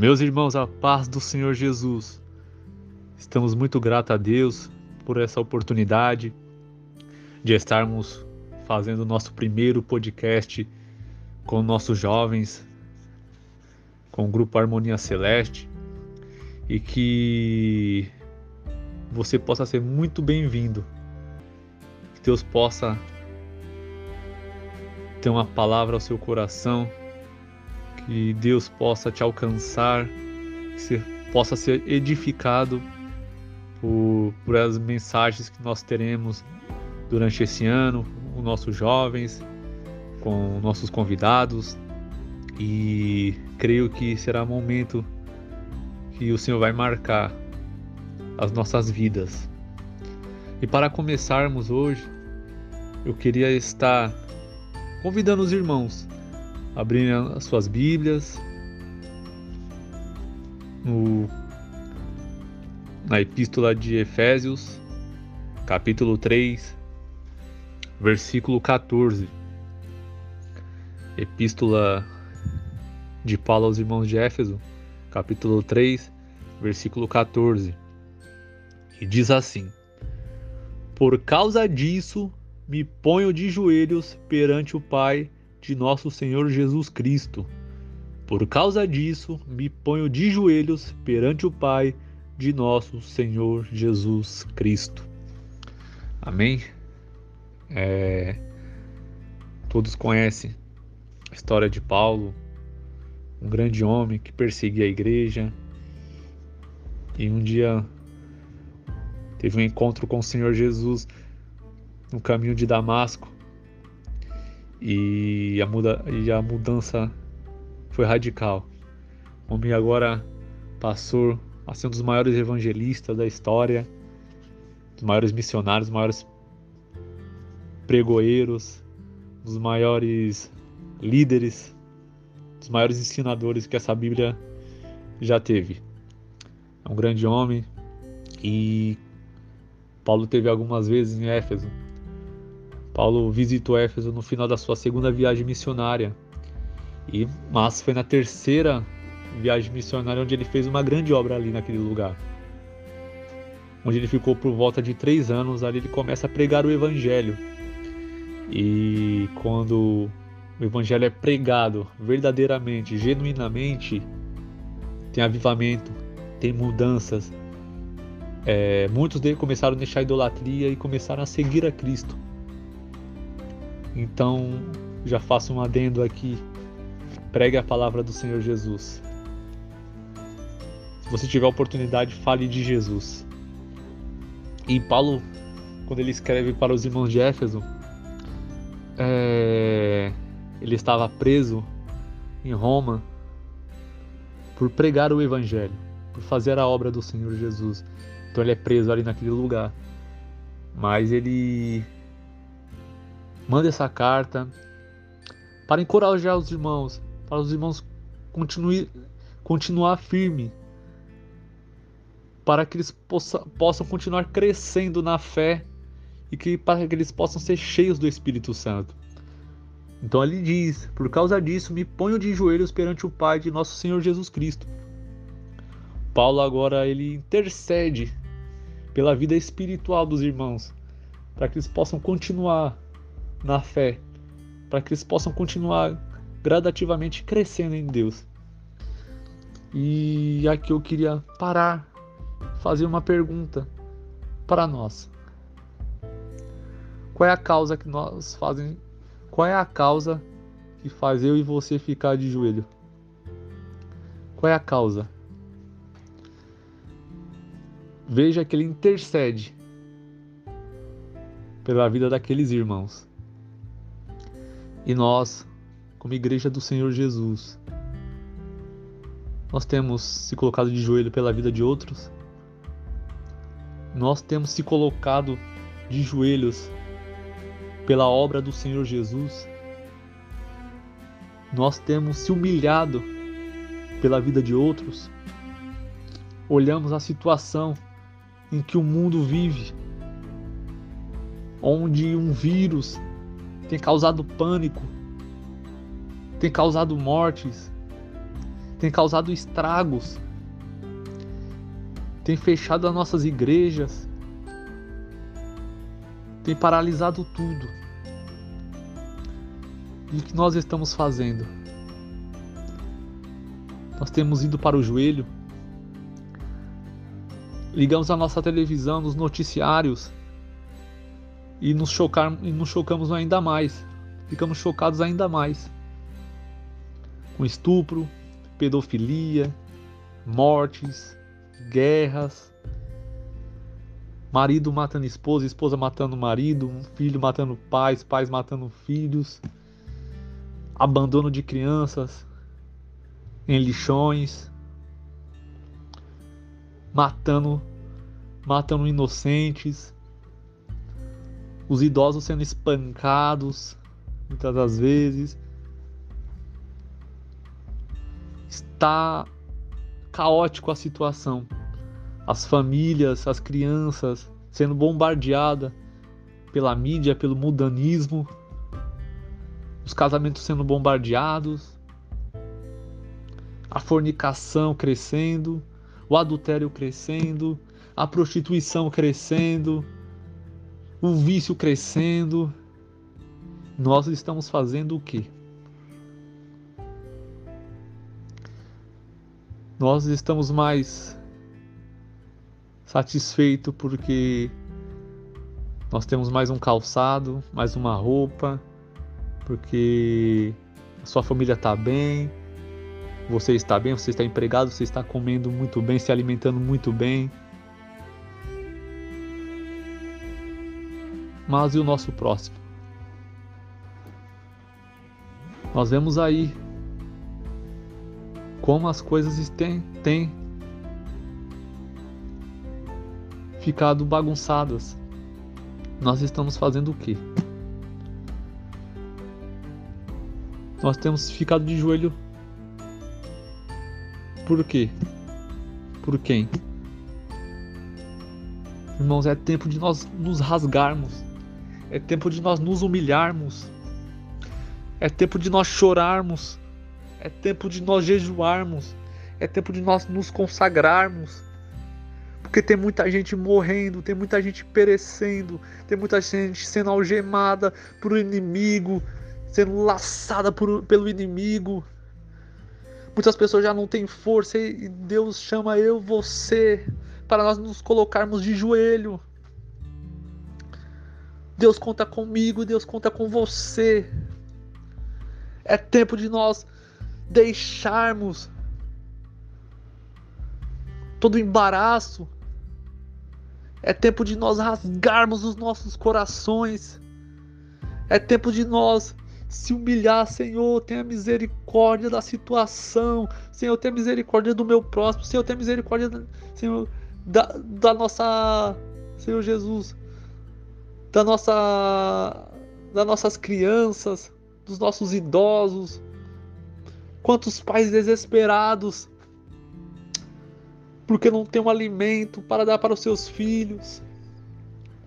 Meus irmãos, a paz do Senhor Jesus. Estamos muito gratos a Deus por essa oportunidade de estarmos fazendo o nosso primeiro podcast com nossos jovens, com o grupo Harmonia Celeste e que você possa ser muito bem-vindo. Que Deus possa ter uma palavra ao seu coração, que Deus possa te alcançar, que você possa ser edificado por, por as mensagens que nós teremos durante esse ano, com nossos jovens, com nossos convidados. E creio que será um momento que o Senhor vai marcar as nossas vidas. E para começarmos hoje, eu queria estar convidando os irmãos abrirem as suas Bíblias no, na Epístola de Efésios, capítulo 3, versículo 14. Epístola de Paulo aos irmãos de Éfeso, capítulo 3, versículo 14. E diz assim: Por causa disso me ponho de joelhos perante o Pai de nosso Senhor Jesus Cristo. Por causa disso me ponho de joelhos perante o Pai de nosso Senhor Jesus Cristo. Amém? É... Todos conhecem a história de Paulo, um grande homem que perseguia a igreja. E um dia teve um encontro com o Senhor Jesus no caminho de Damasco. E a, muda, e a mudança foi radical. O homem agora passou a ser um dos maiores evangelistas da história, dos maiores missionários, dos maiores pregoeiros, dos maiores líderes dos maiores ensinadores que essa Bíblia já teve. É um grande homem e Paulo teve algumas vezes em Éfeso. Paulo visitou Éfeso no final da sua segunda viagem missionária. E mas foi na terceira viagem missionária onde ele fez uma grande obra ali naquele lugar. Onde ele ficou por volta de três anos, ali ele começa a pregar o evangelho. E quando o evangelho é pregado verdadeiramente, genuinamente, tem avivamento, tem mudanças. É, muitos deles começaram a deixar a idolatria e começaram a seguir a Cristo. Então, já faço um adendo aqui. Pregue a palavra do Senhor Jesus. Se você tiver oportunidade, fale de Jesus. E Paulo, quando ele escreve para os irmãos de Éfeso, é, ele estava preso em Roma por pregar o evangelho, por fazer a obra do Senhor Jesus. Então ele é preso ali naquele lugar. Mas ele manda essa carta para encorajar os irmãos, para os irmãos continue, continuar firme, para que eles possa, possam continuar crescendo na fé e que para que eles possam ser cheios do Espírito Santo. Então ele diz: Por causa disso, me ponho de joelhos perante o Pai de nosso Senhor Jesus Cristo. Paulo agora ele intercede pela vida espiritual dos irmãos, para que eles possam continuar na fé, para que eles possam continuar gradativamente crescendo em Deus. E aqui eu queria parar, fazer uma pergunta para nós. Qual é a causa que nós fazem qual é a causa que faz eu e você ficar de joelho? Qual é a causa? Veja que ele intercede pela vida daqueles irmãos. E nós, como igreja do Senhor Jesus, nós temos se colocado de joelho pela vida de outros? Nós temos se colocado de joelhos pela obra do Senhor Jesus, nós temos se humilhado pela vida de outros, olhamos a situação em que o mundo vive, onde um vírus tem causado pânico, tem causado mortes, tem causado estragos, tem fechado as nossas igrejas, tem paralisado tudo. E o que nós estamos fazendo? Nós temos ido para o joelho, ligamos a nossa televisão, nos noticiários e nos, chocar, e nos chocamos ainda mais. Ficamos chocados ainda mais. Com estupro, pedofilia, mortes, guerras, marido matando esposa, esposa matando marido, filho matando pais, pais matando filhos, abandono de crianças em lixões, matando matando inocentes, os idosos sendo espancados muitas das vezes. Está caótico a situação. As famílias, as crianças sendo bombardeadas pela mídia, pelo mudanismo, os casamentos sendo bombardeados, a fornicação crescendo, o adultério crescendo, a prostituição crescendo, o vício crescendo. Nós estamos fazendo o quê? Nós estamos mais satisfeitos porque nós temos mais um calçado, mais uma roupa, porque a sua família está bem, você está bem, você está empregado, você está comendo muito bem, se alimentando muito bem. Mas e o nosso próximo? Nós vemos aí como as coisas têm, têm ficado bagunçadas. Nós estamos fazendo o quê? Nós temos ficado de joelho por quê? Por quem? Irmãos, é tempo de nós nos rasgarmos. É tempo de nós nos humilharmos. É tempo de nós chorarmos. É tempo de nós jejuarmos. É tempo de nós nos consagrarmos. Porque tem muita gente morrendo, tem muita gente perecendo, tem muita gente sendo algemada por inimigo, sendo laçada por, pelo inimigo. Muitas pessoas já não têm força e Deus chama eu, você, para nós nos colocarmos de joelho. Deus conta comigo, Deus conta com você. É tempo de nós deixarmos todo o embaraço. É tempo de nós rasgarmos os nossos corações. É tempo de nós se humilhar, Senhor, tenha misericórdia da situação, Senhor, tenha misericórdia do meu próximo, Senhor, tenha misericórdia, Senhor, da, da nossa, Senhor Jesus, da nossa, das nossas crianças, dos nossos idosos, quantos pais desesperados, porque não tem um alimento para dar para os seus filhos,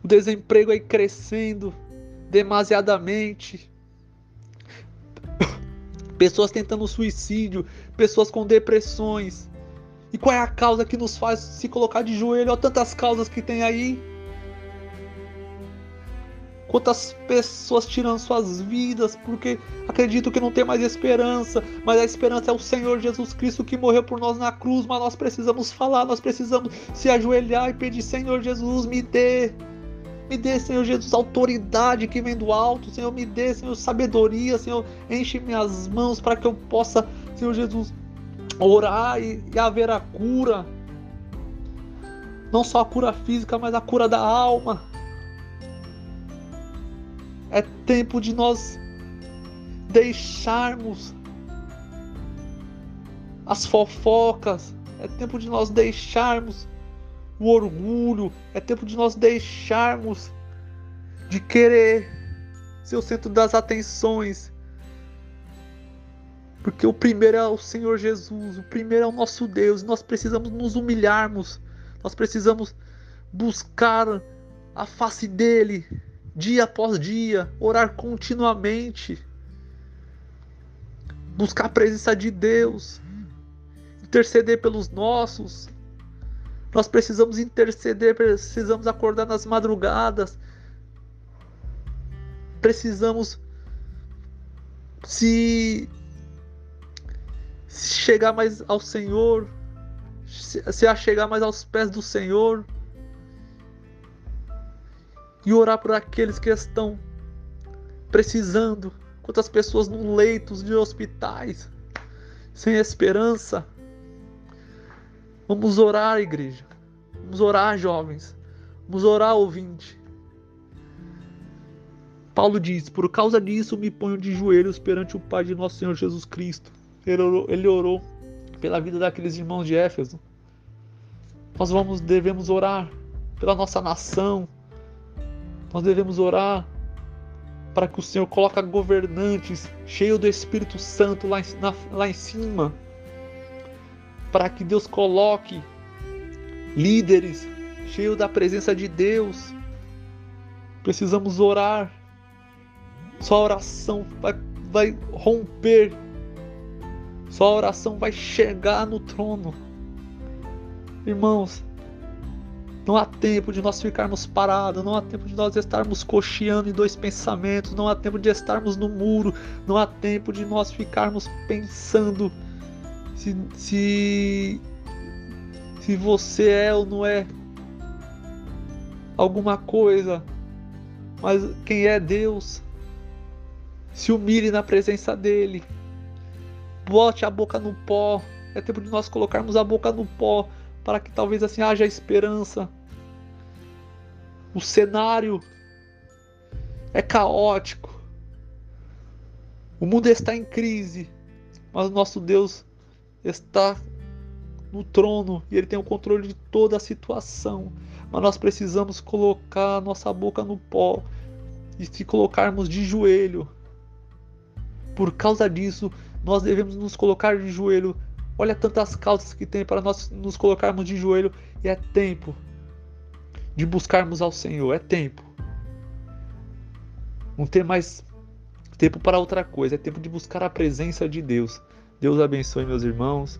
o desemprego aí crescendo demasiadamente, pessoas tentando suicídio, pessoas com depressões. E qual é a causa que nos faz se colocar de joelho? Olha tantas causas que tem aí. Quantas pessoas tirando suas vidas porque acreditam que não tem mais esperança, mas a esperança é o Senhor Jesus Cristo que morreu por nós na cruz. Mas nós precisamos falar, nós precisamos se ajoelhar e pedir: Senhor Jesus, me dê me dê, Senhor Jesus, autoridade que vem do alto. Senhor, me dê, Senhor, sabedoria. Senhor, enche minhas mãos para que eu possa, Senhor Jesus, orar e, e haver a cura. Não só a cura física, mas a cura da alma. É tempo de nós deixarmos as fofocas. É tempo de nós deixarmos o orgulho, é tempo de nós deixarmos de querer ser o centro das atenções. Porque o primeiro é o Senhor Jesus, o primeiro é o nosso Deus, nós precisamos nos humilharmos, nós precisamos buscar a face dele dia após dia, orar continuamente, buscar a presença de Deus, interceder pelos nossos. Nós precisamos interceder, precisamos acordar nas madrugadas. Precisamos se, se chegar mais ao Senhor, se, se chegar mais aos pés do Senhor e orar por aqueles que estão precisando. Quantas pessoas no leitos de hospitais, sem esperança. Vamos orar, igreja. Vamos orar, jovens. Vamos orar, ouvinte. Paulo diz: Por causa disso me ponho de joelhos perante o Pai de nosso Senhor Jesus Cristo. Ele orou, ele orou pela vida daqueles irmãos de Éfeso. Nós vamos, devemos orar pela nossa nação. Nós devemos orar para que o Senhor coloque governantes cheios do Espírito Santo lá em, na, lá em cima. Para que Deus coloque líderes cheios da presença de Deus. Precisamos orar. Só a oração vai, vai romper. Só a oração vai chegar no trono. Irmãos, não há tempo de nós ficarmos parados, não há tempo de nós estarmos cocheando em dois pensamentos, não há tempo de estarmos no muro, não há tempo de nós ficarmos pensando se, se, se você é ou não é alguma coisa, mas quem é Deus, se humilhe na presença dEle, bote a boca no pó, é tempo de nós colocarmos a boca no pó para que talvez assim haja esperança. O cenário é caótico. O mundo está em crise, mas o nosso Deus está no trono e ele tem o controle de toda a situação. Mas nós precisamos colocar a nossa boca no pó e se colocarmos de joelho. Por causa disso, nós devemos nos colocar de joelho Olha tantas causas que tem para nós nos colocarmos de joelho e é tempo de buscarmos ao Senhor, é tempo. Não ter mais tempo para outra coisa, é tempo de buscar a presença de Deus. Deus abençoe meus irmãos.